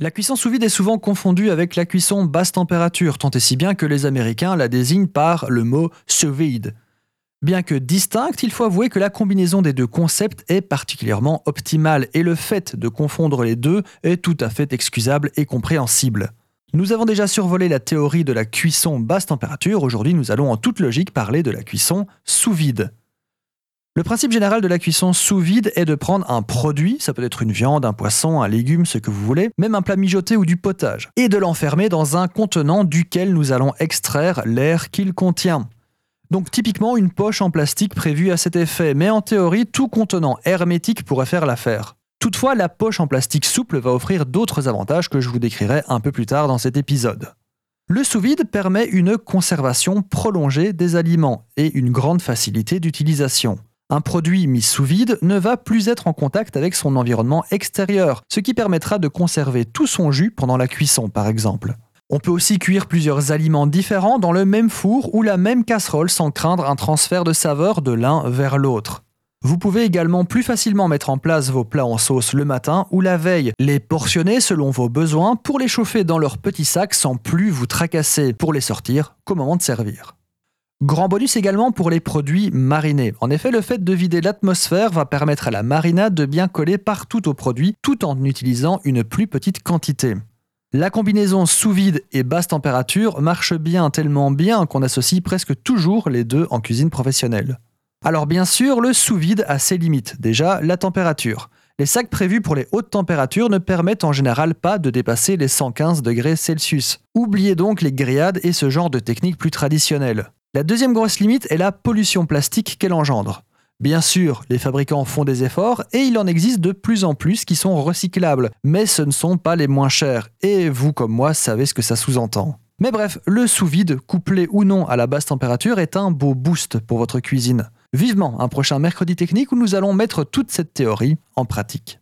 La cuisson sous vide est souvent confondue avec la cuisson basse température, tant et si bien que les Américains la désignent par le mot sous vide. Bien que distincte, il faut avouer que la combinaison des deux concepts est particulièrement optimale et le fait de confondre les deux est tout à fait excusable et compréhensible. Nous avons déjà survolé la théorie de la cuisson basse température, aujourd'hui nous allons en toute logique parler de la cuisson sous vide. Le principe général de la cuisson sous vide est de prendre un produit, ça peut être une viande, un poisson, un légume, ce que vous voulez, même un plat mijoté ou du potage, et de l'enfermer dans un contenant duquel nous allons extraire l'air qu'il contient. Donc typiquement une poche en plastique prévue à cet effet, mais en théorie tout contenant hermétique pourrait faire l'affaire. Toutefois, la poche en plastique souple va offrir d'autres avantages que je vous décrirai un peu plus tard dans cet épisode. Le sous-vide permet une conservation prolongée des aliments et une grande facilité d'utilisation. Un produit mis sous vide ne va plus être en contact avec son environnement extérieur, ce qui permettra de conserver tout son jus pendant la cuisson par exemple. On peut aussi cuire plusieurs aliments différents dans le même four ou la même casserole sans craindre un transfert de saveur de l'un vers l'autre. Vous pouvez également plus facilement mettre en place vos plats en sauce le matin ou la veille, les portionner selon vos besoins pour les chauffer dans leur petit sac sans plus vous tracasser pour les sortir qu'au moment de servir? Grand bonus également pour les produits marinés. En effet, le fait de vider l'atmosphère va permettre à la marinade de bien coller partout au produit tout en utilisant une plus petite quantité. La combinaison sous vide et basse température marche bien tellement bien qu'on associe presque toujours les deux en cuisine professionnelle. Alors bien sûr, le sous vide a ses limites. Déjà, la température. Les sacs prévus pour les hautes températures ne permettent en général pas de dépasser les 115 degrés Celsius. Oubliez donc les grillades et ce genre de techniques plus traditionnelles. La deuxième grosse limite est la pollution plastique qu'elle engendre. Bien sûr, les fabricants font des efforts et il en existe de plus en plus qui sont recyclables, mais ce ne sont pas les moins chers, et vous comme moi savez ce que ça sous-entend. Mais bref, le sous-vide, couplé ou non à la basse température, est un beau boost pour votre cuisine. Vivement un prochain mercredi technique où nous allons mettre toute cette théorie en pratique.